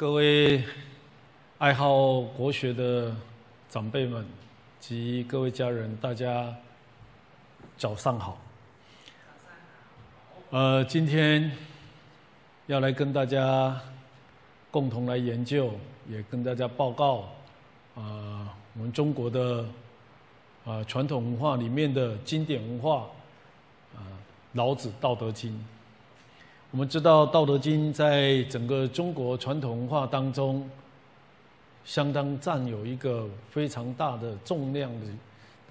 各位爱好国学的长辈们及各位家人，大家早上好。呃，今天要来跟大家共同来研究，也跟大家报告啊，我们中国的啊传统文化里面的经典文化啊，《老子·道德经》。我们知道《道德经》在整个中国传统文化当中，相当占有一个非常大的重量的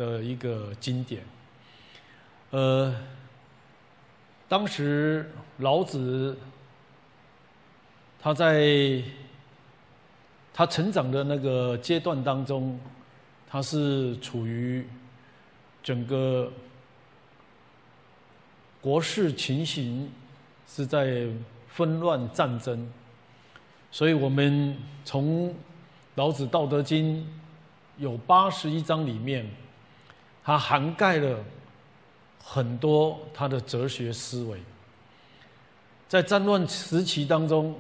的一个经典。呃，当时老子他在他成长的那个阶段当中，他是处于整个国事情形。是在纷乱战争，所以我们从老子《道德经》有八十一章里面，它涵盖了很多他的哲学思维。在战乱时期当中，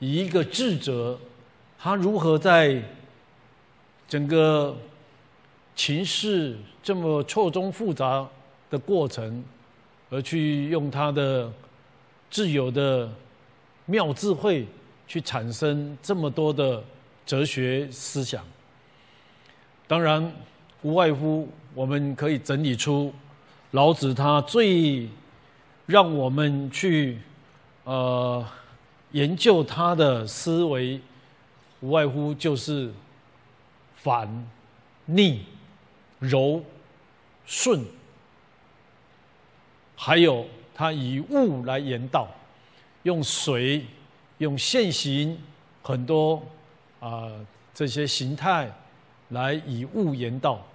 以一个智者，他如何在整个情势这么错综复杂的过程，而去用他的。自由的妙智慧，去产生这么多的哲学思想。当然，无外乎我们可以整理出老子他最让我们去呃研究他的思维，无外乎就是反、逆、柔、顺，还有。他以物来言道，用水、用现行很多啊这些形态来以物言道。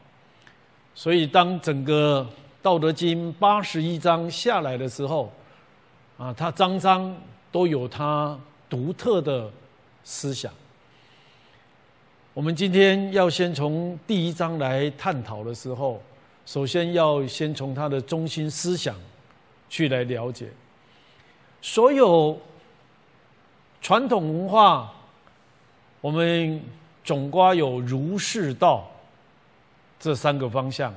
所以，当整个《道德经》八十一章下来的时候，啊，它章章都有它独特的思想。我们今天要先从第一章来探讨的时候，首先要先从它的中心思想。去来了解，所有传统文化，我们总瓜有儒释道这三个方向。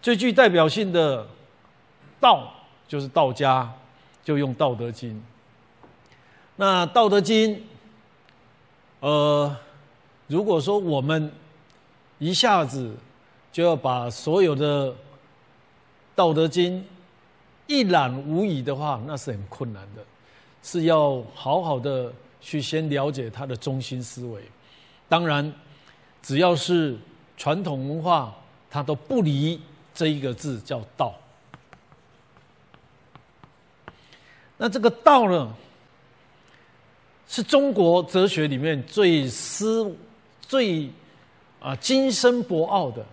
最具代表性的道就是道家，就用《道德经》。那《道德经》，呃，如果说我们一下子就要把所有的《道德经》一览无遗的话，那是很困难的，是要好好的去先了解他的中心思维。当然，只要是传统文化，它都不离这一个字，叫道。那这个道呢，是中国哲学里面最思、最啊精深博奥的。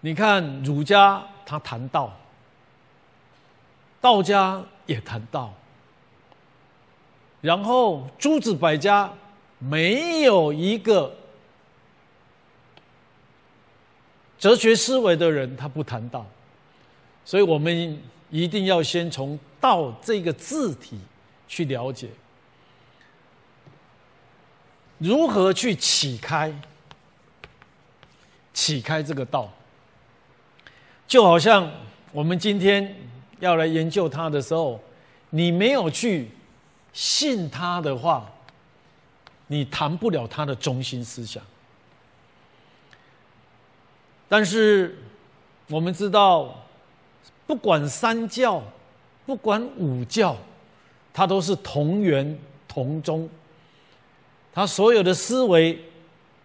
你看儒家，他谈道。道家也谈道，然后诸子百家没有一个哲学思维的人，他不谈道，所以我们一定要先从“道”这个字体去了解，如何去启开、启开这个道，就好像我们今天。要来研究他的时候，你没有去信他的话，你谈不了他的中心思想。但是我们知道，不管三教，不管五教，它都是同源同宗。他所有的思维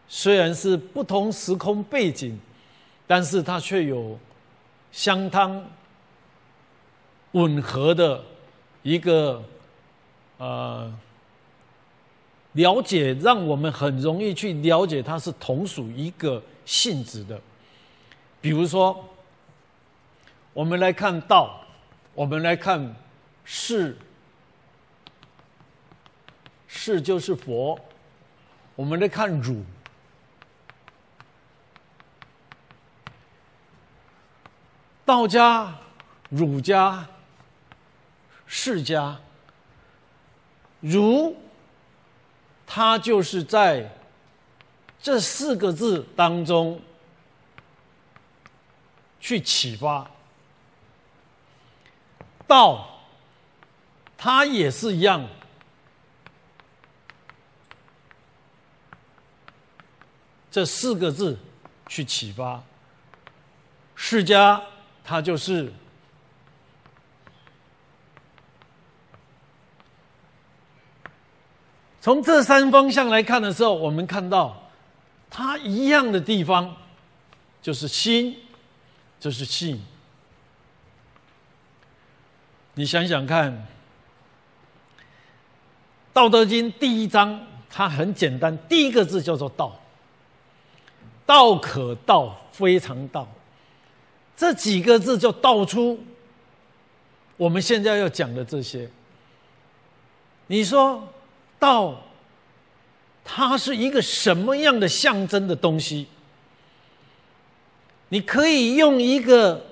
虽然是不同时空背景，但是它却有相当。吻合的一个呃了解，让我们很容易去了解它是同属一个性质的。比如说，我们来看道，我们来看是，是就是佛。我们来看儒，道家、儒家。释家，如，他就是在这四个字当中去启发。道，他也是一样，这四个字去启发。释迦，他就是从这三方向来看的时候，我们看到它一样的地方就是心，就是信。你想想看，《道德经》第一章，它很简单，第一个字叫做“道”，道可道，非常道。这几个字就道出我们现在要讲的这些。你说道，它是一个什么样的象征的东西？你可以用一个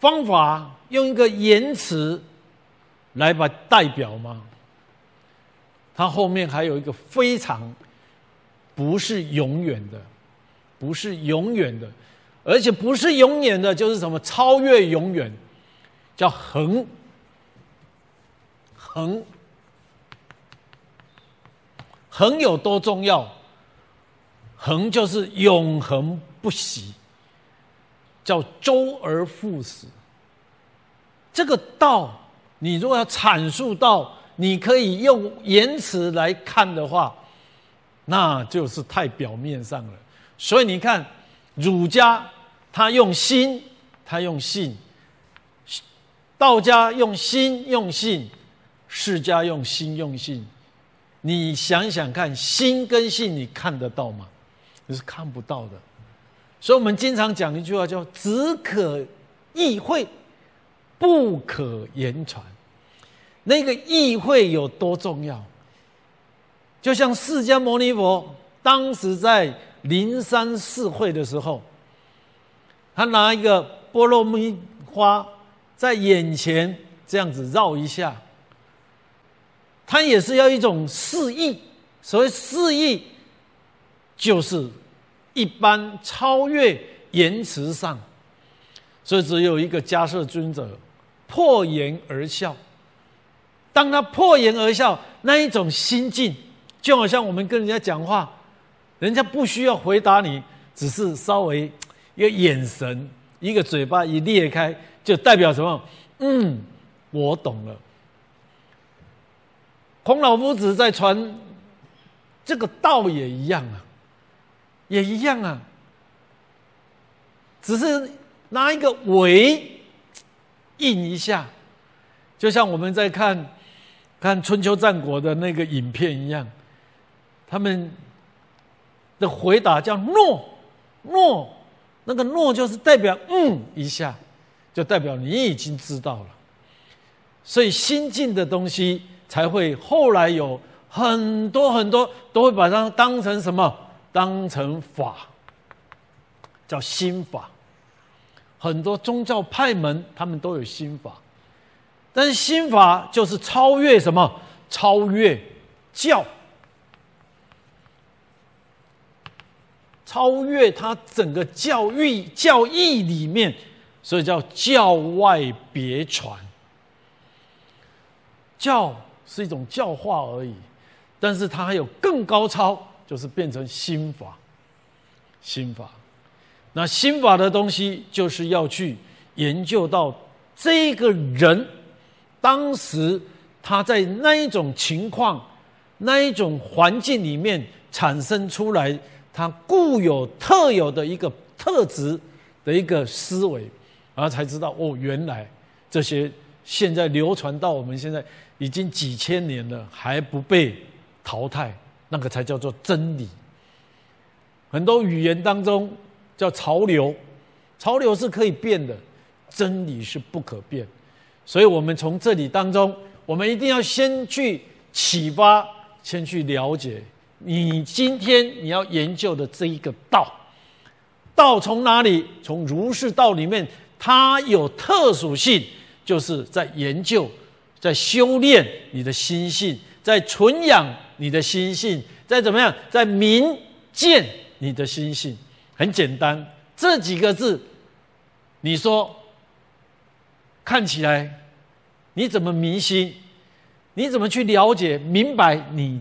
方法，用一个言辞来把代表吗？它后面还有一个非常不是永远的，不是永远的。而且不是永远的，就是什么超越永远，叫恒。恒，恒有多重要？恒就是永恒不息，叫周而复始。这个道，你如果要阐述到，你可以用言辞来看的话，那就是太表面上了。所以你看。儒家他用心，他用信；道家用心用信，释家用心用信。你想想看，心跟性你看得到吗？你是看不到的。所以我们经常讲一句话，叫“只可意会，不可言传”。那个意会有多重要？就像释迦牟尼佛当时在。灵山寺会的时候，他拿一个菠萝蜜花在眼前这样子绕一下，他也是要一种示意。所谓示意，就是一般超越言辞上，所以只有一个迦摄尊者破颜而笑。当他破颜而笑，那一种心境，就好像我们跟人家讲话。人家不需要回答你，只是稍微一个眼神，一个嘴巴一裂开，就代表什么？嗯，我懂了。孔老夫子在传这个道也一样啊，也一样啊，只是拿一个尾印一下，就像我们在看看春秋战国的那个影片一样，他们。的回答叫“诺”，诺，那个“诺”就是代表“嗯”一下，就代表你已经知道了。所以心境的东西才会后来有很多很多都会把它当成什么？当成法，叫心法。很多宗教派门他们都有心法，但是心法就是超越什么？超越教。超越他整个教育教义里面，所以叫教外别传。教是一种教化而已，但是它还有更高超，就是变成心法。心法，那心法的东西，就是要去研究到这个人当时他在那一种情况、那一种环境里面产生出来。他固有特有的一个特质的一个思维，然后才知道哦，原来这些现在流传到我们现在已经几千年了，还不被淘汰，那个才叫做真理。很多语言当中叫潮流，潮流是可以变的，真理是不可变。所以我们从这里当中，我们一定要先去启发，先去了解。你今天你要研究的这一个道，道从哪里？从儒释道里面，它有特属性，就是在研究在修炼你的心性，在存养你的心性，在怎么样，在明见你的心性。很简单，这几个字，你说看起来，你怎么明心？你怎么去了解、明白你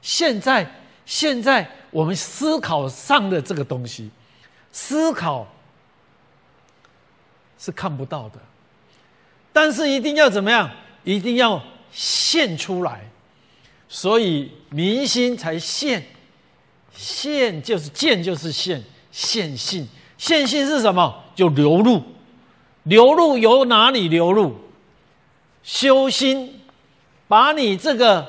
现在、现在我们思考上的这个东西？思考是看不到的，但是一定要怎么样？一定要现出来，所以明心才现，现就是见就是现，现性，现性是什么？就流入，流入由哪里流入？修心，把你这个，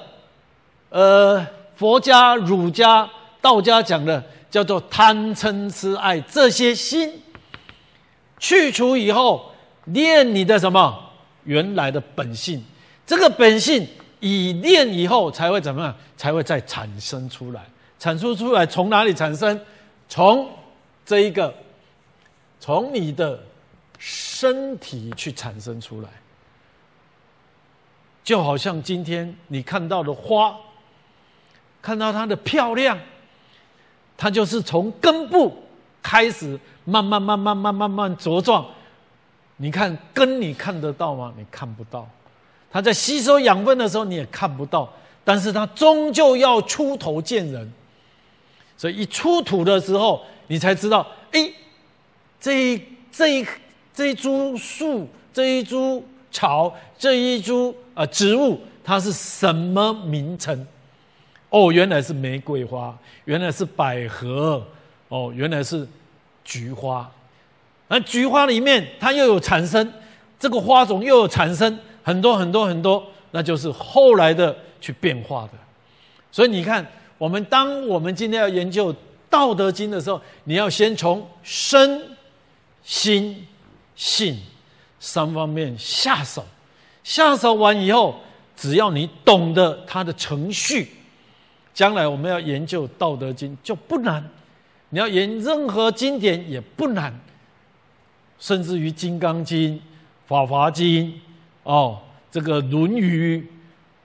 呃，佛家、儒家、道家讲的叫做贪嗔痴爱这些心去除以后，练你的什么？原来的本性，这个本性以练以后才会怎么样？才会再产生出来。产出出来从哪里产生？从这一个，从你的身体去产生出来。就好像今天你看到的花，看到它的漂亮，它就是从根部开始慢慢慢慢慢慢慢茁壮。你看根，你看得到吗？你看不到。它在吸收养分的时候，你也看不到。但是它终究要出头见人，所以一出土的时候，你才知道，哎，这一这一这一株树，这一株草，这一株啊植物，它是什么名称？哦，原来是玫瑰花，原来是百合，哦，原来是菊花。而菊花里面，它又有产生这个花种，又有产生很多很多很多，那就是后来的去变化的。所以你看，我们当我们今天要研究《道德经》的时候，你要先从身、心、性三方面下手。下手完以后，只要你懂得它的程序，将来我们要研究《道德经》就不难。你要研任何经典也不难。甚至于《金刚经》《法华经》哦，这个《论语》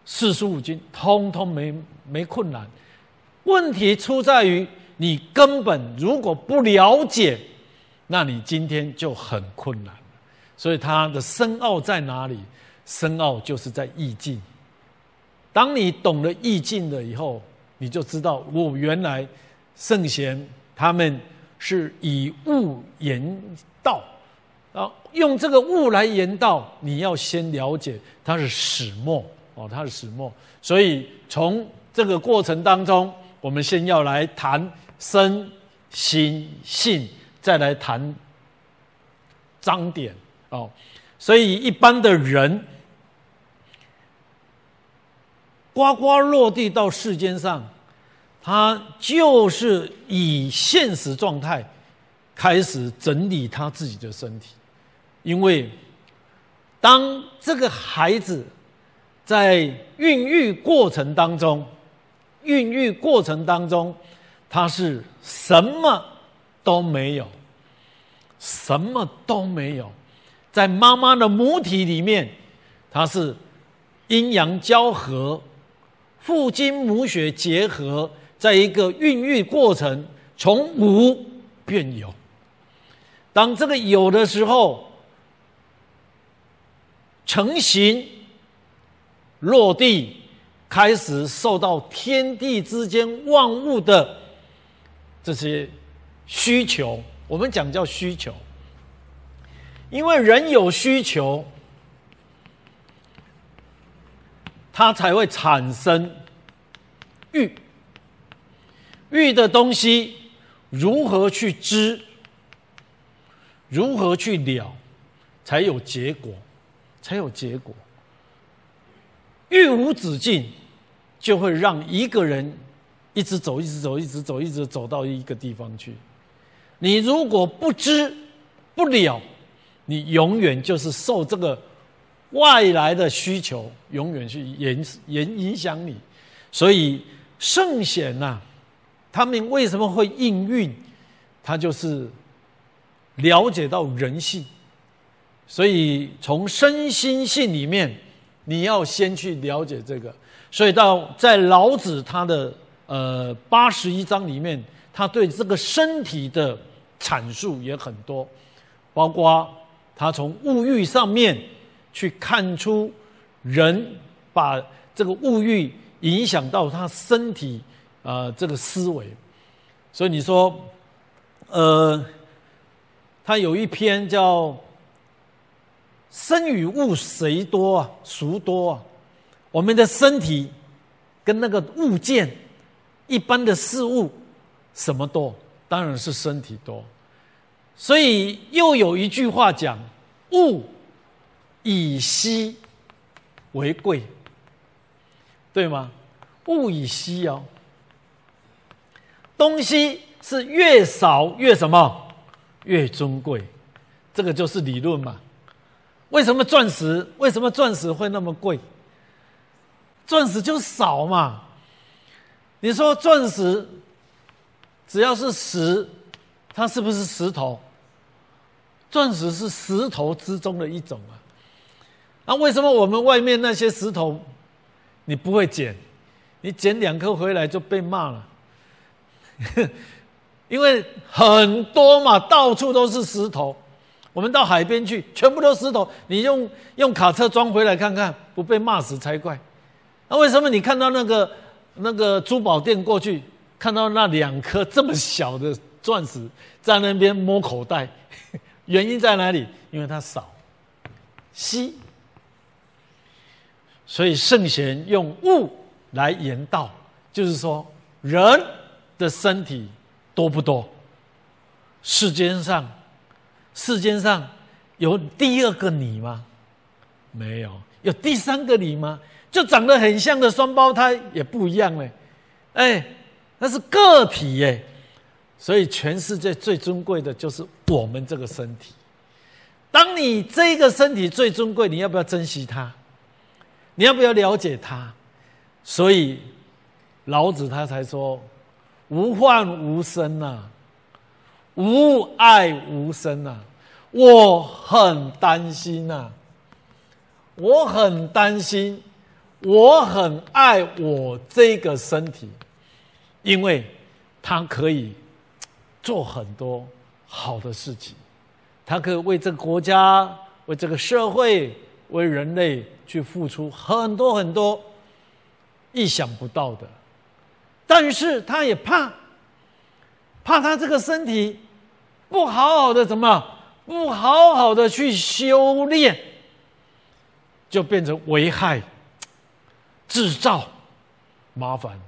四书五经，通通没没困难。问题出在于你根本如果不了解，那你今天就很困难所以它的深奥在哪里？深奥就是在意境。当你懂了意境了以后，你就知道，我原来圣贤他们是以物言道。啊，用这个物来言道，你要先了解它是始末哦，它是始末。所以从这个过程当中，我们先要来谈身、心、性，再来谈章典哦。所以一般的人，呱呱落地到世间上，他就是以现实状态开始整理他自己的身体。因为，当这个孩子在孕育过程当中，孕育过程当中，他是什么都没有，什么都没有，在妈妈的母体里面，他是阴阳交合，父精母血结合，在一个孕育过程，从无变有。当这个有的时候。成型落地，开始受到天地之间万物的这些需求，我们讲叫需求，因为人有需求，它才会产生欲。欲的东西如何去知，如何去了，才有结果。才有结果。欲无止境，就会让一个人一直走，一直走，一直走，一直走到一个地方去。你如果不知不了，你永远就是受这个外来的需求，永远去影影影响你。所以圣贤呐，他们为什么会应运？他就是了解到人性。所以从身心性里面，你要先去了解这个。所以到在老子他的呃八十一章里面，他对这个身体的阐述也很多，包括他从物欲上面去看出人把这个物欲影响到他身体啊这个思维。所以你说，呃，他有一篇叫。生与物谁多啊？孰多啊？我们的身体跟那个物件、一般的事物，什么多？当然是身体多。所以又有一句话讲：“物以稀为贵”，对吗？物以稀哦，东西是越少越什么？越尊贵。这个就是理论嘛。为什么钻石？为什么钻石会那么贵？钻石就少嘛。你说钻石只要是石，它是不是石头？钻石是石头之中的一种啊。那为什么我们外面那些石头你不会捡？你捡两颗回来就被骂了，因为很多嘛，到处都是石头。我们到海边去，全部都石头。你用用卡车装回来看看，不被骂死才怪。那为什么你看到那个那个珠宝店过去，看到那两颗这么小的钻石在那边摸口袋？原因在哪里？因为它少，稀。所以圣贤用物来言道，就是说人的身体多不多？世间上。世间上有第二个你吗？没有。有第三个你吗？就长得很像的双胞胎也不一样嘞。哎，那是个体耶。所以全世界最尊贵的就是我们这个身体。当你这个身体最尊贵，你要不要珍惜它？你要不要了解它？所以老子他才说：“无患无生呐。”无爱无声啊！我很担心呐，我很担心，我很爱我这个身体，因为它可以做很多好的事情，它可以为这个国家、为这个社会、为人类去付出很多很多意想不到的，但是他也怕。怕他这个身体不好好的怎么不好好的去修炼，就变成危害、制造麻烦。